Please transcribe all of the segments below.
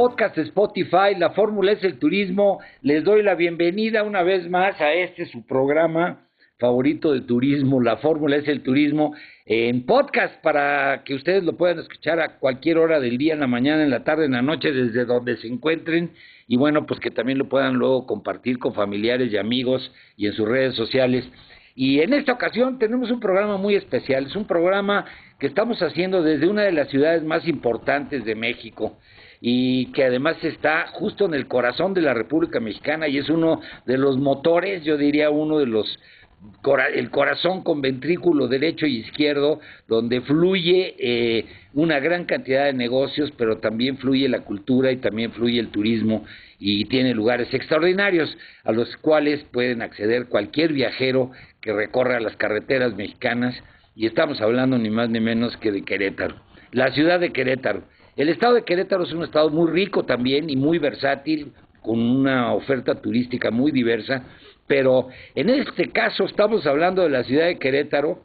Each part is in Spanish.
Podcast Spotify, la fórmula es el turismo. Les doy la bienvenida una vez más a este su programa favorito de turismo, la fórmula es el turismo, en podcast para que ustedes lo puedan escuchar a cualquier hora del día, en la mañana, en la tarde, en la noche, desde donde se encuentren y bueno, pues que también lo puedan luego compartir con familiares y amigos y en sus redes sociales. Y en esta ocasión tenemos un programa muy especial, es un programa que estamos haciendo desde una de las ciudades más importantes de México y que además está justo en el corazón de la República Mexicana y es uno de los motores, yo diría uno de los el corazón con ventrículo derecho y izquierdo, donde fluye eh, una gran cantidad de negocios, pero también fluye la cultura y también fluye el turismo y tiene lugares extraordinarios a los cuales pueden acceder cualquier viajero que recorra las carreteras mexicanas y estamos hablando ni más ni menos que de Querétaro, la ciudad de Querétaro. El estado de Querétaro es un estado muy rico también y muy versátil, con una oferta turística muy diversa, pero en este caso estamos hablando de la ciudad de Querétaro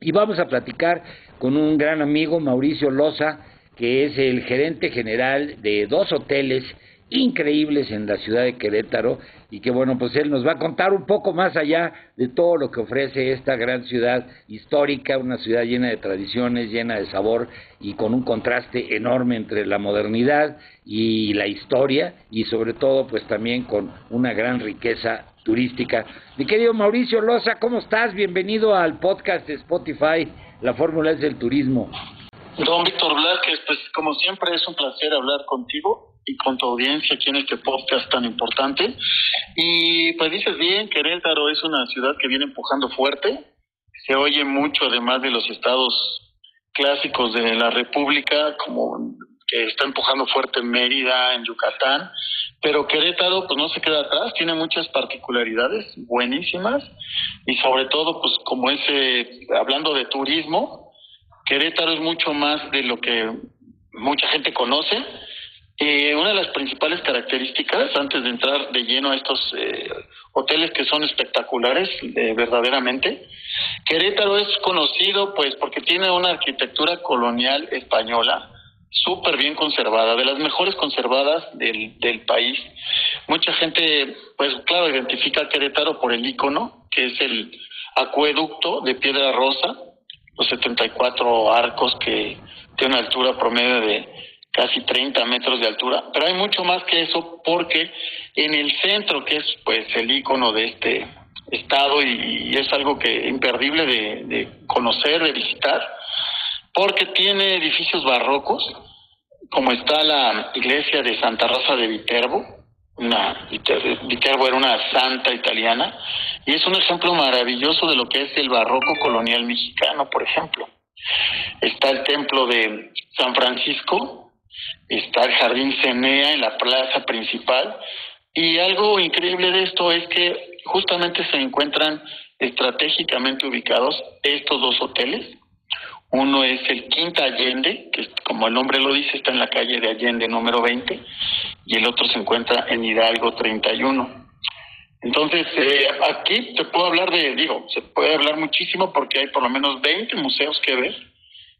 y vamos a platicar con un gran amigo, Mauricio Loza, que es el gerente general de dos hoteles increíbles en la ciudad de Querétaro y que bueno, pues él nos va a contar un poco más allá de todo lo que ofrece esta gran ciudad histórica, una ciudad llena de tradiciones, llena de sabor y con un contraste enorme entre la modernidad y la historia y sobre todo pues también con una gran riqueza turística. Mi querido Mauricio Loza, ¿cómo estás? Bienvenido al podcast de Spotify, La Fórmula es del Turismo. Don Víctor Blasquez, pues como siempre es un placer hablar contigo y con tu audiencia aquí en este podcast tan importante. Y pues dices bien, Querétaro es una ciudad que viene empujando fuerte, se oye mucho además de los estados clásicos de la República, como que está empujando fuerte en Mérida, en Yucatán, pero Querétaro pues no se queda atrás, tiene muchas particularidades buenísimas. Y sobre todo pues como ese, hablando de turismo, Querétaro es mucho más de lo que mucha gente conoce, eh, una de las principales características, antes de entrar de lleno a estos eh, hoteles que son espectaculares, eh, verdaderamente, Querétaro es conocido pues porque tiene una arquitectura colonial española súper bien conservada, de las mejores conservadas del, del país. Mucha gente, pues claro, identifica a Querétaro por el icono, que es el acueducto de Piedra Rosa, los 74 arcos que tiene una altura promedio de casi 30 metros de altura, pero hay mucho más que eso porque en el centro, que es pues el icono de este estado y, es algo que imperdible de, de, conocer, de visitar, porque tiene edificios barrocos, como está la iglesia de Santa Rosa de Viterbo, una, Viterbo era una santa italiana, y es un ejemplo maravilloso de lo que es el barroco colonial mexicano, por ejemplo. Está el templo de San Francisco, está el Jardín Cenea en la plaza principal. Y algo increíble de esto es que justamente se encuentran estratégicamente ubicados estos dos hoteles. Uno es el Quinta Allende, que como el nombre lo dice está en la calle de Allende número 20, y el otro se encuentra en Hidalgo 31. Entonces, eh, aquí te puedo hablar de, digo, se puede hablar muchísimo porque hay por lo menos 20 museos que ver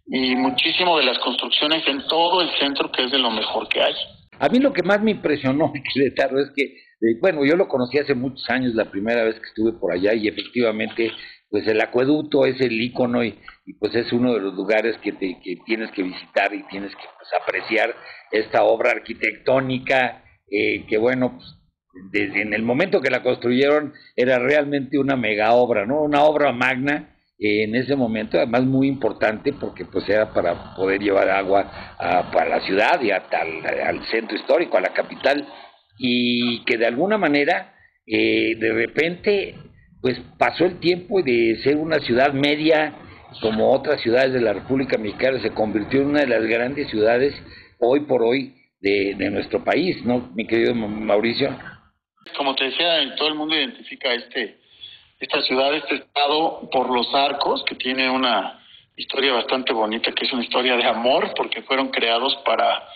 y muchísimo de las construcciones en todo el centro que es de lo mejor que hay. A mí lo que más me impresionó de Querétaro es que, eh, bueno, yo lo conocí hace muchos años, la primera vez que estuve por allá y efectivamente, pues el acueducto es el icono y, pues es uno de los lugares que, te, que tienes que visitar y tienes que pues, apreciar esta obra arquitectónica eh, que, bueno, pues, desde en el momento que la construyeron era realmente una mega obra, ¿no? Una obra magna eh, en ese momento, además muy importante porque pues era para poder llevar agua a, para la ciudad y hasta al, centro histórico, a la capital, y que de alguna manera eh, de repente pues pasó el tiempo de ser una ciudad media como otras ciudades de la República Mexicana, se convirtió en una de las grandes ciudades hoy por hoy de, de nuestro país, ¿no, mi querido Mauricio? Como te decía, todo el mundo identifica este esta ciudad, este estado, por los arcos, que tiene una historia bastante bonita, que es una historia de amor, porque fueron creados para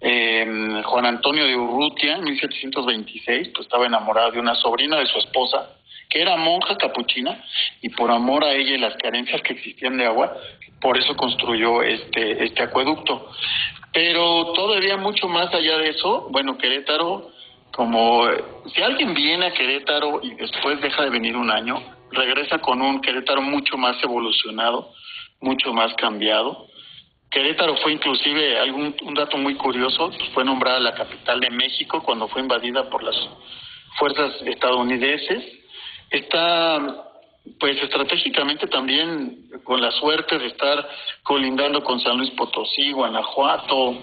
eh, Juan Antonio de Urrutia en 1726, pues estaba enamorado de una sobrina de su esposa, que era monja capuchina, y por amor a ella y las carencias que existían de agua, por eso construyó este, este acueducto. Pero todavía mucho más allá de eso, bueno, Querétaro como si alguien viene a Querétaro y después deja de venir un año, regresa con un Querétaro mucho más evolucionado, mucho más cambiado. Querétaro fue inclusive, algún, un dato muy curioso, fue nombrada la capital de México cuando fue invadida por las fuerzas estadounidenses. Está pues estratégicamente también con la suerte de estar colindando con San Luis Potosí, Guanajuato,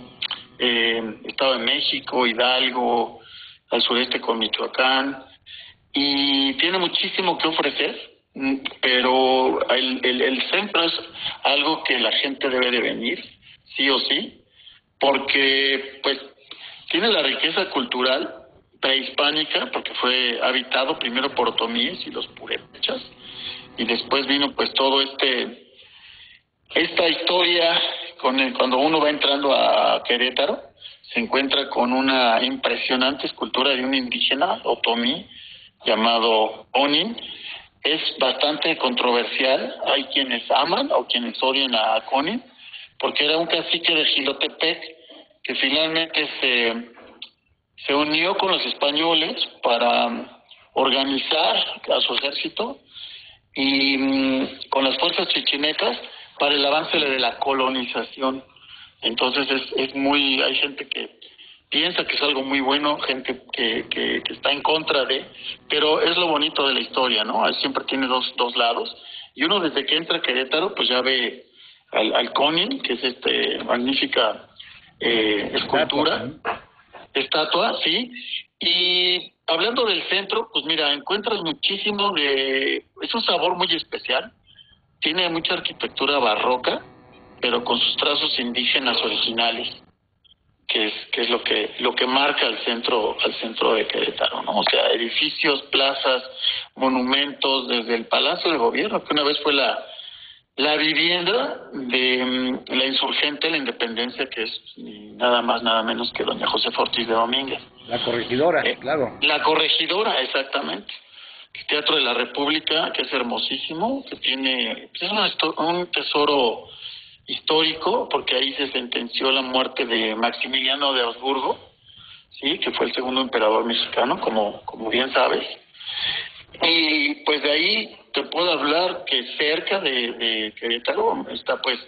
eh, Estado de México, Hidalgo, al sureste con Michoacán, y tiene muchísimo que ofrecer, mm, pero el, el, centro es algo que la gente debe de venir, sí o sí, porque pues tiene la riqueza cultural prehispánica, porque fue habitado primero por otomíes y los purépechas, y después vino pues todo este esta historia con el, cuando uno va entrando a Querétaro se encuentra con una impresionante escultura de un indígena otomí llamado Onin. Es bastante controversial. Hay quienes aman o quienes odian a Conin, porque era un cacique de Gilotepec que finalmente se, se unió con los españoles para organizar a su ejército y mm, con las fuerzas chichinecas para el avance de la colonización entonces es, es muy, hay gente que piensa que es algo muy bueno, gente que, que, está en contra de, pero es lo bonito de la historia, ¿no? Siempre tiene dos, dos lados. Y uno desde que entra a Querétaro, pues ya ve al, al Conin, que es este magnífica eh, escultura, estatua, sí. Y hablando del centro, pues mira, encuentras muchísimo de, es un sabor muy especial, tiene mucha arquitectura barroca, pero con sus trazos indígenas originales, que es que es lo que lo que marca al centro al centro de Querétaro, ¿no? O sea, edificios, plazas, monumentos desde el Palacio de Gobierno, que una vez fue la la vivienda de mm, la insurgente la Independencia, que es nada más nada menos que doña José Ortiz de Domínguez. La corregidora, eh, claro. La corregidora, exactamente. El Teatro de la República, que es hermosísimo, que tiene es un tesoro histórico, porque ahí se sentenció la muerte de Maximiliano de Habsburgo, sí, que fue el segundo emperador mexicano, como, como bien sabes. Y pues de ahí te puedo hablar que cerca de, de Querétaro está pues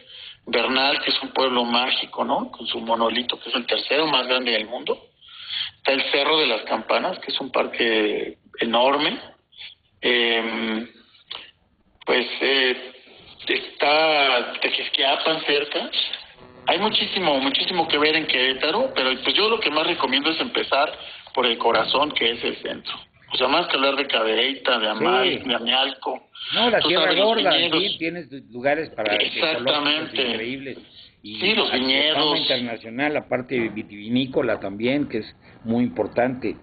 Bernal, que es un pueblo mágico, ¿no? Con su monolito, que es el tercero más grande del mundo. Está el Cerro de las Campanas, que es un parque enorme. Eh, pues eh, está Tequisquiapan cerca. Hay muchísimo, muchísimo que ver en Querétaro, pero pues yo lo que más recomiendo es empezar por el corazón, que es el centro. O sea, más que hablar de Cadereyta, de Amal, de Amialco. No, la Tierra Gorda, sí, tienes lugares para Exactamente. increíbles. Y sí, los viñedos. internacional, la parte vitivinícola también, que es muy importante.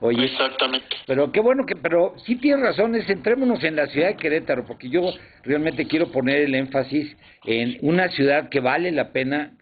Oye, Exactamente. Pero qué bueno que, pero sí tienes razón, centrémonos en la ciudad de Querétaro, porque yo realmente quiero poner el énfasis en una ciudad que vale la pena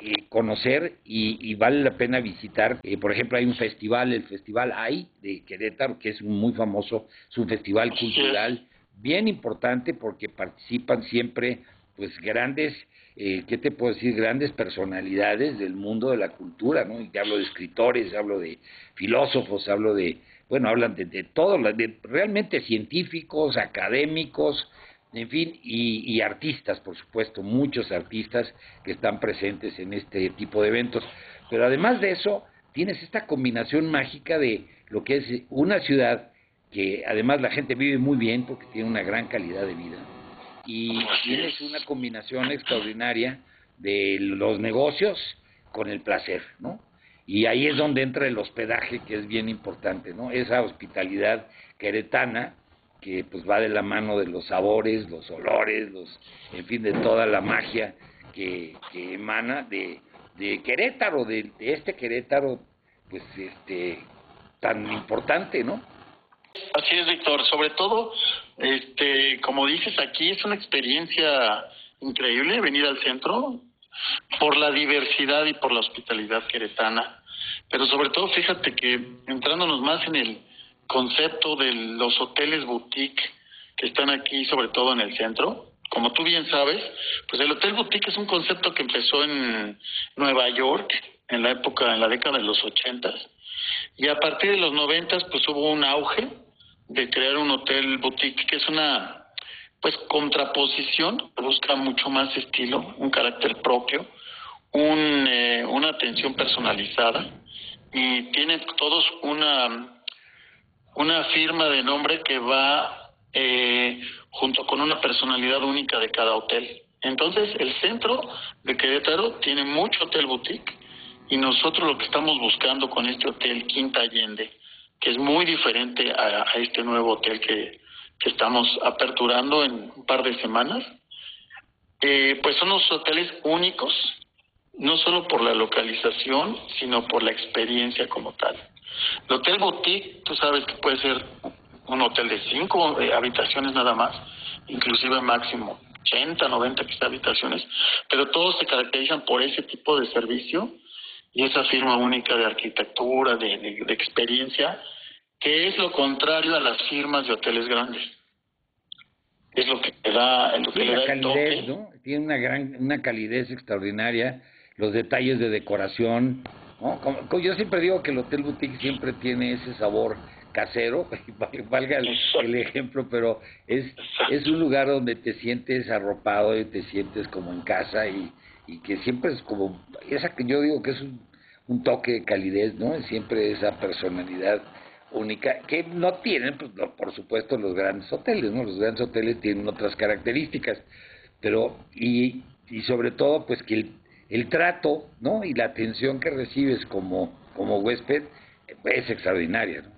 eh, conocer y, vale la pena visitar. Eh, por ejemplo, hay un festival, el Festival AI de Querétaro, que es muy famoso, es un festival cultural bien importante porque participan siempre pues grandes, eh, ¿qué te puedo decir? Grandes personalidades del mundo de la cultura, ¿no? Y hablo de escritores, hablo de filósofos, hablo de, bueno, hablan de, de todo, de realmente científicos, académicos, en fin, y, artistas, por supuesto, muchos artistas que están presentes en este tipo de eventos. Pero además de eso, tienes esta combinación mágica de lo que es una ciudad que además la gente vive muy bien porque tiene una gran calidad de vida. Y tienes una combinación extraordinaria de los negocios con el placer, ¿no? Y ahí es donde entra el hospedaje, que es bien importante, ¿no? Esa hospitalidad queretana que pues va de la mano de los sabores, los olores, los, en fin, de toda la magia que, emana de, de Querétaro, de, este Querétaro, pues este tan importante, ¿no? Así es, Víctor. Sobre todo, este, como dices aquí, es una experiencia increíble venir al centro por la diversidad y por la hospitalidad queretana. Pero sobre todo, fíjate que entrándonos más en el concepto de los hoteles boutique que están aquí, sobre todo en el centro. Como tú bien sabes, pues el hotel boutique es un concepto que empezó en Nueva York en la época, en la década de los ochentas, y a partir de los noventas, pues hubo un auge de crear un hotel boutique que es una, pues, contraposición, busca mucho más estilo, un carácter propio, un, eh, una atención personalizada y tiene todos una una firma de nombre que va eh, junto con una personalidad única de cada hotel. Entonces, el centro de Querétaro tiene mucho hotel boutique y nosotros lo que estamos buscando con este hotel Quinta Allende, que es muy diferente a, este nuevo hotel que, que, estamos aperturando en un par de semanas, eh, pues son unos hoteles únicos, no solo por la localización, sino por la experiencia como tal. El hotel boutique, tú sabes que puede ser un hotel de cinco eh, habitaciones nada más, inclusive máximo 80, 90 quizá habitaciones, pero todos se caracterizan por ese tipo de servicio y esa firma única de arquitectura, de, de, experiencia, que es lo contrario a las firmas de hoteles grandes. Es lo que le da, lo que le da calidez, ¿no? Tiene una gran, una calidez extraordinaria, los detalles de decoración, como, yo siempre digo que el Hotel Boutique siempre tiene ese sabor casero, valga el, ejemplo, pero es, es un lugar donde te sientes arropado y te sientes como en casa y, y que siempre es como, esa que yo digo que es un, un toque de calidez, ¿no? Siempre esa personalidad única que no tienen, pues, por supuesto, los grandes hoteles, ¿no? Los grandes hoteles tienen otras características, pero, y, y sobre todo, pues que el, el trato ¿no? y la atención que recibes como, como huésped es extraordinaria, ¿no?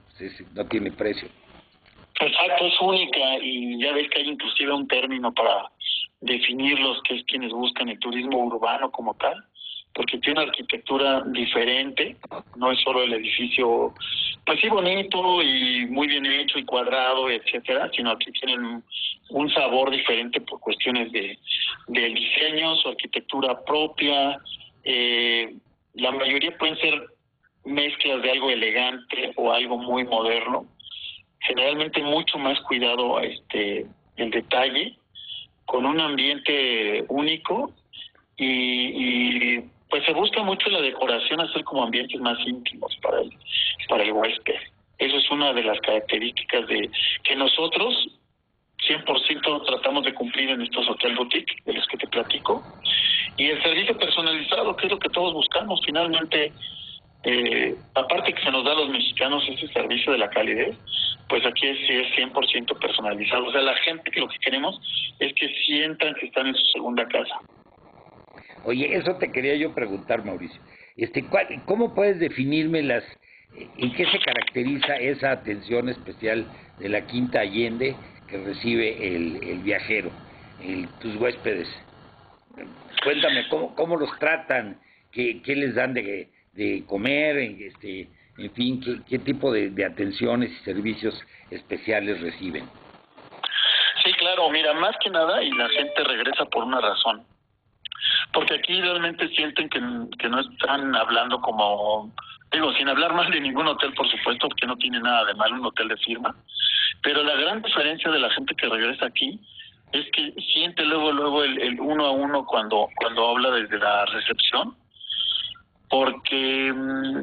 no tiene precio. Exacto, es única y ya ves que hay inclusive un término para definir los que es quienes buscan el turismo urbano como tal porque tiene una arquitectura diferente, no es solo el edificio, pues sí, bonito y muy bien hecho y cuadrado, etcétera, sino que tienen un sabor diferente por cuestiones de del diseño, su arquitectura propia, eh, la mayoría pueden ser mezclas de algo elegante o algo muy moderno, generalmente mucho más cuidado este el detalle, con un ambiente único y, y pues se busca mucho la decoración hacer como ambientes más íntimos para el, para el huésped. Eso es una de las características de que nosotros 100% tratamos de cumplir en estos hotel boutique de los que te platico. Y el servicio personalizado, que es lo que todos buscamos finalmente, eh, aparte que se nos da a los mexicanos ese servicio de la calidez, pues aquí es, es 100% personalizado. O sea, la gente que lo que queremos es que sientan que están en su segunda casa. Oye, eso te quería yo preguntar, Mauricio. Este, ¿Cómo puedes definirme las, en qué se caracteriza esa atención especial de la Quinta Allende que recibe el, el viajero, el, tus huéspedes? Cuéntame, ¿cómo, cómo los tratan? ¿Qué, qué les dan de, de comer? Este, en fin, ¿qué, qué tipo de, de atenciones y servicios especiales reciben? Sí, claro, mira, más que nada, y la gente regresa por una razón porque aquí realmente sienten que, que no están hablando como, digo, sin hablar mal de ningún hotel, por supuesto, porque no tiene nada de mal un hotel de firma, pero la gran diferencia de la gente que regresa aquí es que siente luego luego el, el uno a uno cuando cuando habla desde la recepción porque mm,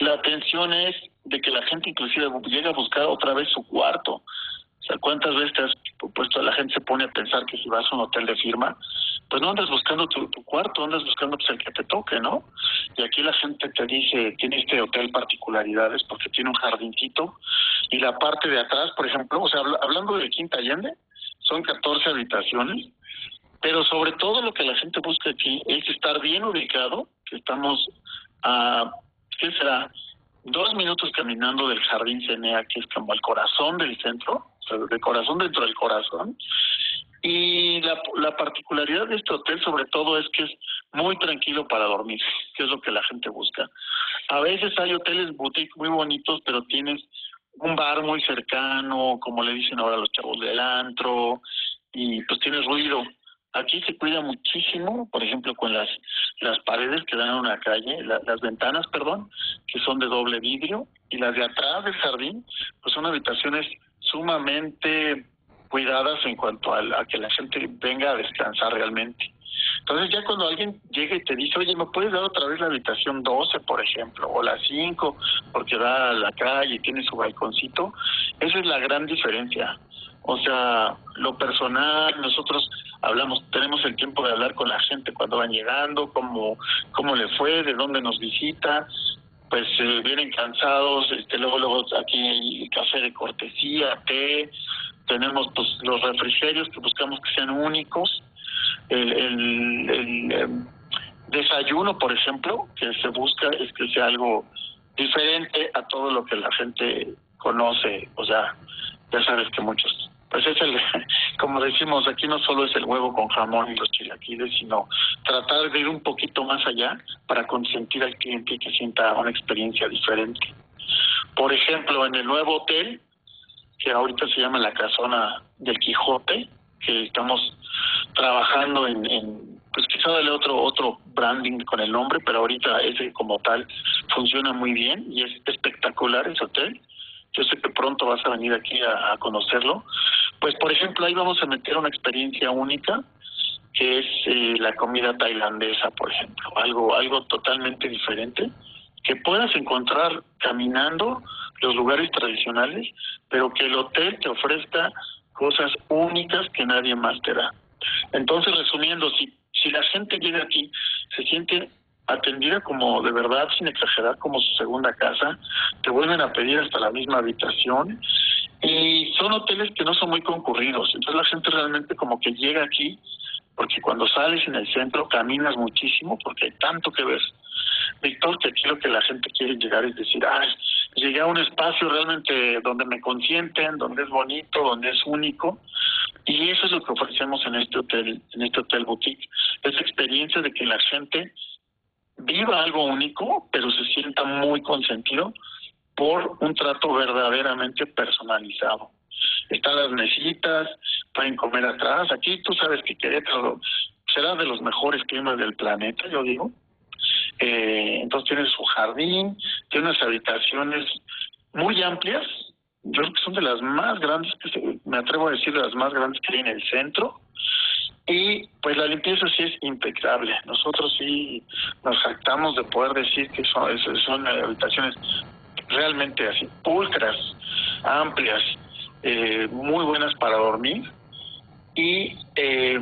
la atención es de que la gente inclusive llega a buscar otra vez su cuarto. O sea, ¿cuántas veces te has puesto, la gente se pone a pensar que si vas a un hotel de firma, pues no andas buscando tu, cuarto, andas buscando pues el que te toque, ¿no? Y aquí la gente te dice, tiene este hotel particularidades porque tiene un jardincito y la parte de atrás, por ejemplo, o sea, hablando de Quinta Allende, son 14 habitaciones, pero sobre todo lo que la gente busca aquí es estar bien ubicado, que estamos a, ¿qué será? Dos minutos caminando del Jardín Cenea, que es como el corazón del centro, o sea, de corazón dentro del corazón. Y la, la particularidad de este hotel sobre todo es que es muy tranquilo para dormir, que es lo que la gente busca. A veces hay hoteles boutique muy bonitos, pero tienes un bar muy cercano, como le dicen ahora los chavos del antro, y pues tienes ruido. Aquí se cuida muchísimo, por ejemplo, con las, las paredes que dan a una calle, las ventanas, perdón, que son de doble vidrio, y las de atrás del jardín, pues son habitaciones sumamente cuidadas en cuanto a, a que la gente venga a descansar realmente. Entonces ya cuando alguien llega y te dice, oye, ¿me puedes dar otra vez la habitación 12, por ejemplo, o la 5, porque da a la calle y tiene su balconcito? Esa es la gran diferencia. O sea, lo personal, nosotros hablamos, tenemos el tiempo de hablar con la gente cuando van llegando, cómo, cómo le fue, de dónde nos visita, pues eh, vienen cansados, este, luego, luego aquí hay café de cortesía, té, tenemos pues los refrigerios que buscamos que sean únicos, el, el, em, desayuno, por ejemplo, que se busca es que sea algo diferente a todo lo que la gente conoce, o sea, ya sabes que muchos, pues es el, como decimos, aquí no solo es el huevo con jamón y los chilaquiles, sino tratar de ir un poquito más allá para consentir al cliente y que sienta una experiencia diferente. Por ejemplo, en el nuevo hotel, que ahorita se llama la Casona del Quijote, que estamos trabajando en, en pues quizá darle otro otro branding con el nombre, pero ahorita ese como tal funciona muy bien y es espectacular ese hotel. Yo sé que pronto vas a venir aquí a, conocerlo. Pues por ejemplo ahí vamos a meter una experiencia única que es eh, la comida tailandesa, por ejemplo, algo algo totalmente diferente que puedas encontrar caminando los lugares tradicionales, pero que el hotel te ofrezca cosas únicas que nadie más te da. Entonces, resumiendo, si, si la gente llega aquí, se siente atendida como de verdad, sin exagerar, como su segunda casa, te vuelven a pedir hasta la misma habitación y son hoteles que no son muy concurridos, entonces la gente realmente como que llega aquí porque cuando sales en el centro caminas muchísimo porque hay tanto que ver. Víctor, que aquí lo que la gente quiere llegar es decir, ah, llegué a un espacio realmente donde me consienten, donde es bonito, donde es único, y eso es lo que ofrecemos en este hotel, en este hotel boutique, esa experiencia de que la gente viva algo único, pero se sienta muy consentido por un trato verdaderamente personalizado. Están las mesitas, pueden comer atrás. Aquí tú sabes que Querétaro será de los mejores climas del planeta, yo digo. Eh, entonces tiene su jardín, tiene unas habitaciones muy amplias, yo creo que son de las más grandes, que me atrevo a decir de las más grandes que hay en el centro. Y pues la limpieza sí es impecable. Nosotros sí nos jactamos de poder decir que son, son habitaciones realmente así, pulcras, amplias, eh, muy buenas para dormir. Y eh,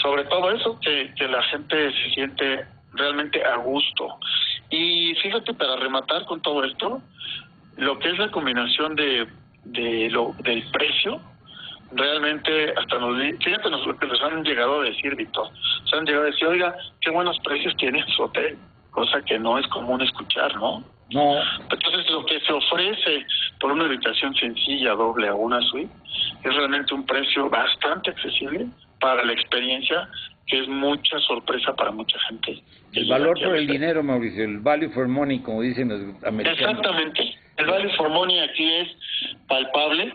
sobre todo eso, que la gente se siente realmente a gusto. Y fíjate, para rematar con todo esto, lo que es la combinación de, de lo, del precio, realmente hasta nos, fíjate lo que nos han llegado a decir, Víctor, se han llegado a decir, oiga, qué buenos precios tiene su hotel, cosa que no es común escuchar, ¿no? No. Entonces lo que se ofrece por una habitación sencilla, doble o una suite, es realmente un precio bastante accesible para la experiencia, que es mucha sorpresa para mucha gente. El valor por el dinero, Mauricio, el value for money, como dicen los americanos. Exactamente. El value for money aquí es palpable,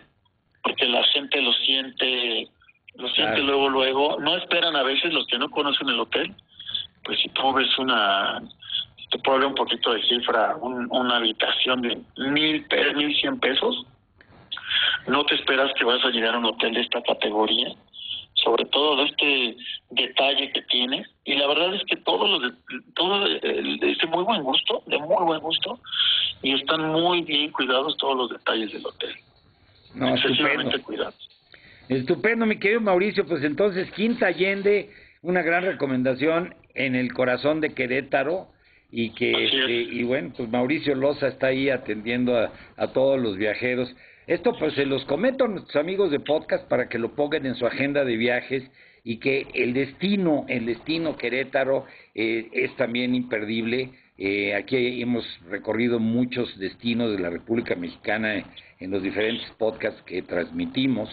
porque la gente lo siente, lo siente luego, luego. No esperan a veces los que no conocen el hotel, pues si tú ves una, te puedo hablar un poquito de cifra, una habitación de mil, mil cien pesos, no te esperas que vas a llegar a un hotel de esta categoría, sobre todo de este detalle que tiene. Y la verdad es que todos los de, todo es de muy buen gusto, de muy buen gusto, y están muy bien cuidados todos los detalles del hotel. No, estupendo. Estupendo, mi querido Mauricio. Pues entonces, Quinta Allende, una gran recomendación en el corazón de Querétaro y que este, y bueno pues Mauricio Loza está ahí atendiendo a, a, todos los viajeros esto pues se los comento a nuestros amigos de podcast para que lo pongan en su agenda de viajes y que el destino el destino Querétaro eh, es también imperdible. Eh, aquí hemos recorrido muchos destinos de la República Mexicana en los diferentes podcasts que transmitimos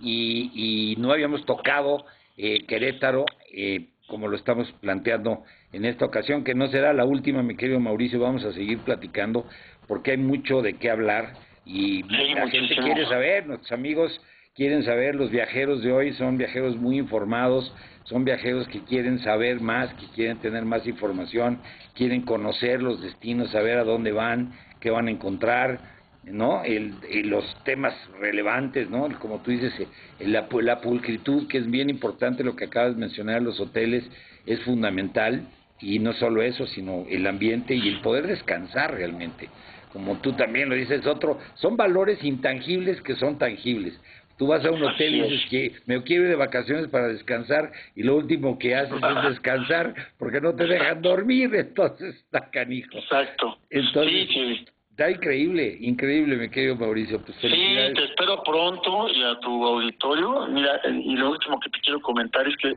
y, y no habíamos tocado eh, Querétaro eh, como lo estamos planteando en esta ocasión, que no será la última, mi querido Mauricio, vamos a seguir platicando porque hay mucho de qué hablar y la gente quiere saber, nuestros amigos quieren saber, los viajeros de hoy son viajeros muy informados, son viajeros que quieren saber más, que quieren tener más información, quieren conocer los destinos, saber a dónde van, qué van a encontrar, ¿no? El, los temas relevantes, ¿no? Como tú dices, la, la pulcritud, que es bien importante, lo que acabas de mencionar, los hoteles, es fundamental, y no solo eso, sino el ambiente y el poder descansar realmente. Como tú también lo dices, otro, son valores intangibles que son tangibles. Tú vas a un hotel y dices que me quiero ir de vacaciones para descansar y lo último que haces es descansar porque no te dejan dormir, entonces está canijo. Exacto. Entonces, sí, Está increíble, increíble, me querido Mauricio. Pues sí, te espero pronto y a tu auditorio. Mira, y lo último que te quiero comentar es que,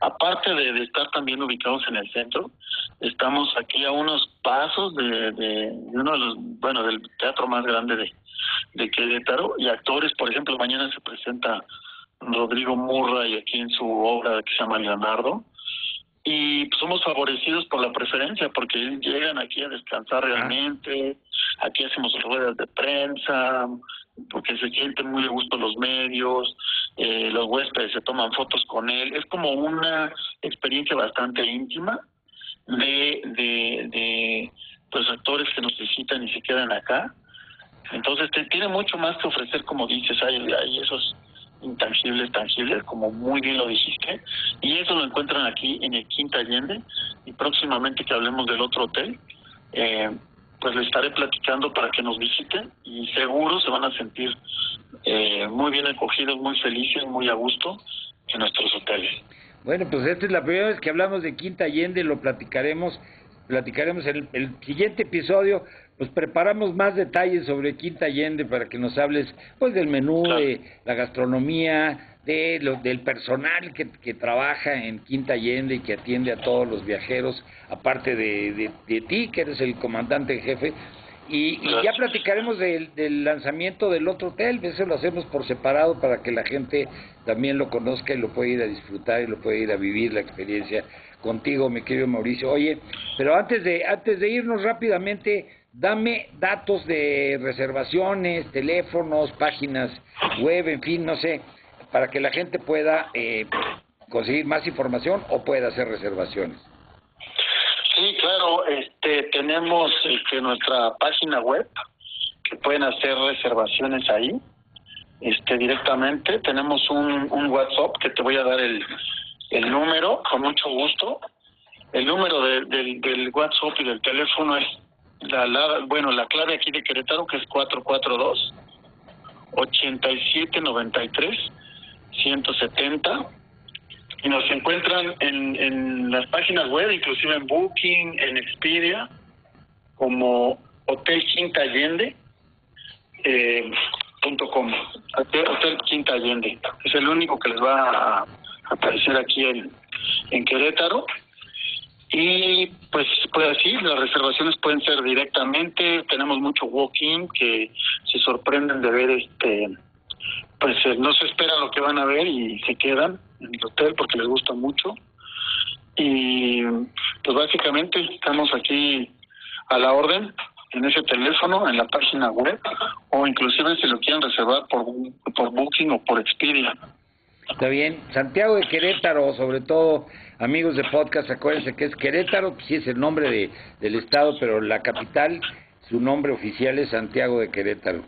aparte de, estar también ubicados en el centro, estamos aquí a unos pasos de, de, uno de los, bueno, del teatro más grande de, de Querétaro y actores, por ejemplo, mañana se presenta Rodrigo Murray aquí en su obra que se llama Leonardo y pues, somos favorecidos por la preferencia porque llegan aquí a descansar realmente, aquí hacemos ruedas de prensa, porque se sienten muy a gusto los medios, eh, los huéspedes se toman fotos con él, es como una experiencia bastante íntima de, de, de pues actores que nos visitan y se quedan acá. Entonces te, tiene mucho más que ofrecer, como dices, hay, hay esos intangibles, tangibles, como muy bien lo dijiste, y eso lo encuentran aquí en el Quinta Allende, y próximamente que hablemos del otro hotel, eh, pues le estaré platicando para que nos visiten y seguro se van a sentir eh, muy bien acogidos, muy felices, muy a gusto en nuestros hoteles. Bueno, pues esta es la primera vez que hablamos de Quinta Allende, lo platicaremos, platicaremos en el siguiente episodio pues preparamos más detalles sobre Quinta Allende para que nos hables pues del menú, de la gastronomía, de lo, del personal que, que, trabaja en Quinta Allende y que atiende a todos los viajeros, aparte de, de, ti, que eres el comandante jefe. Y, y ya platicaremos del, del, lanzamiento del otro hotel, eso lo hacemos por separado para que la gente también lo conozca y lo pueda ir a disfrutar y lo pueda ir a vivir la experiencia contigo, mi querido Mauricio. Oye, pero antes de, antes de irnos rápidamente, dame datos de reservaciones, teléfonos, páginas web, en fin, no sé, para que la gente pueda eh, conseguir más información o pueda hacer reservaciones. Sí, claro, este, tenemos este, nuestra página web que pueden hacer reservaciones ahí este, directamente. Tenemos un, un WhatsApp que te voy a dar el, el número con mucho gusto. El número del, del WhatsApp y del teléfono es la, bueno, la clave aquí de Querétaro que es 442 8793 170 y nos encuentran en, en las páginas web, inclusive en Booking, en Expedia, como Hotel Quinta Allende. Eh, com, Hotel Quinta Allende. Es el único que les va a aparecer aquí en, en Querétaro. Y pues, pues así, las reservaciones pueden ser directamente, tenemos mucho walk-in que se sorprenden de ver este, pues eh, no se esperan lo que van a ver y se quedan en el hotel porque les gusta mucho. Y pues básicamente estamos aquí a la orden en ese teléfono, en la página web, o inclusive si lo quieren reservar por, por Booking o por Expedia. Está bien. Santiago de Querétaro, sobre todo, amigos de podcast, acuérdense que es Querétaro, pues sí es el nombre de, del estado, pero la capital, su nombre oficial es Santiago de Querétaro.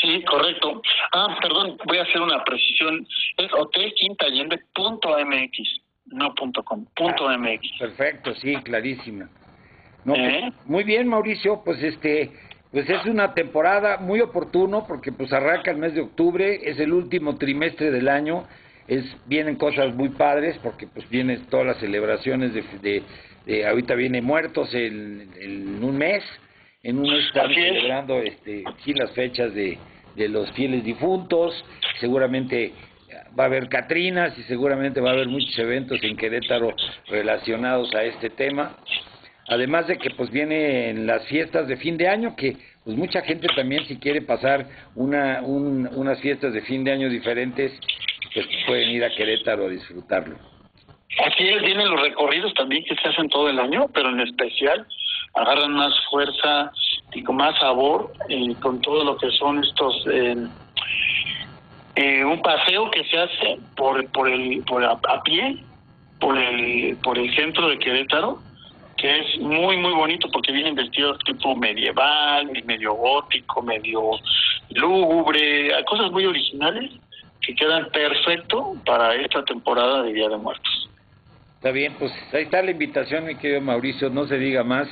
Sí, correcto. Ah, perdón, voy a hacer una precisión. Es hotelquintallende.mx, no punto .com, punto Ah, .mx. Perfecto, sí, clarísima. No, pues, muy bien, Mauricio, pues este, pues es una temporada muy oportuno porque pues arranca el mes de octubre, es el último trimestre del año, es vienen cosas muy padres porque pues vienen todas las celebraciones de, de, de- ahorita viene muertos en, en un mes, en un mes estamos Así es. celebrando este sí las fechas de, de los fieles difuntos, seguramente va a haber Catrinas y seguramente va a haber muchos eventos en Querétaro relacionados a este tema. Además de que pues vienen las fiestas de fin de año, que pues mucha gente también si quiere pasar una, un- unas fiestas de fin de año diferentes, pues pueden ir a Querétaro a disfrutarlo. Así es, vienen los recorridos también que se hacen todo el año, pero en especial agarran más fuerza y con más sabor eh, con todo lo que son estos eh, eh, un paseo que se hace por por el por a, a pie por el por el centro de Querétaro que es muy muy bonito porque vienen vestidos tipo medieval, medio gótico, medio lúgubre, cosas muy originales que quedan perfecto para esta temporada de Día de Muertos. Está bien, pues ahí está la invitación, mi querido Mauricio, no se diga más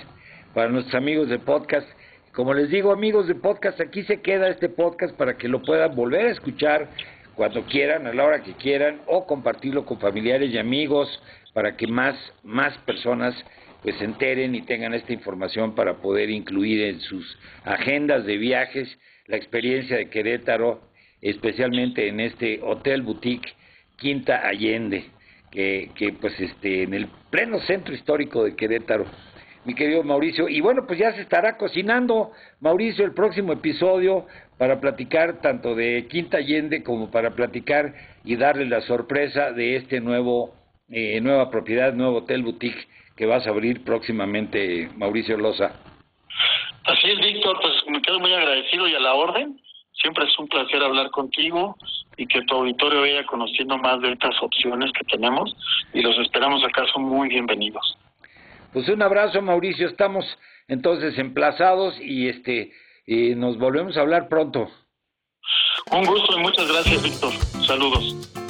para nuestros amigos de podcast. Como les digo, amigos de podcast, aquí se queda este podcast para que lo puedan volver a escuchar cuando quieran, a la hora que quieran, o compartirlo con familiares y amigos para que más, más personas pues se enteren y tengan esta información para poder incluir en sus agendas de viajes la experiencia de Querétaro, especialmente en este Hotel Boutique Quinta Allende que, que pues este en el pleno centro histórico de Querétaro, mi querido Mauricio. Y bueno, pues ya se estará cocinando, Mauricio, el próximo episodio para platicar tanto de Quinta Allende como para platicar y darle la sorpresa de este nuevo eh, nueva propiedad, nuevo hotel boutique que vas a abrir próximamente, Mauricio Loza. Así es, Víctor, pues me quedo muy agradecido y a la orden. Siempre es un placer hablar contigo y que tu auditorio vaya conociendo más de estas opciones que tenemos y los esperamos acá, son muy bienvenidos. Pues un abrazo, Mauricio. Estamos entonces emplazados y este eh, nos volvemos a hablar pronto. Un gusto y muchas gracias, Víctor. Saludos.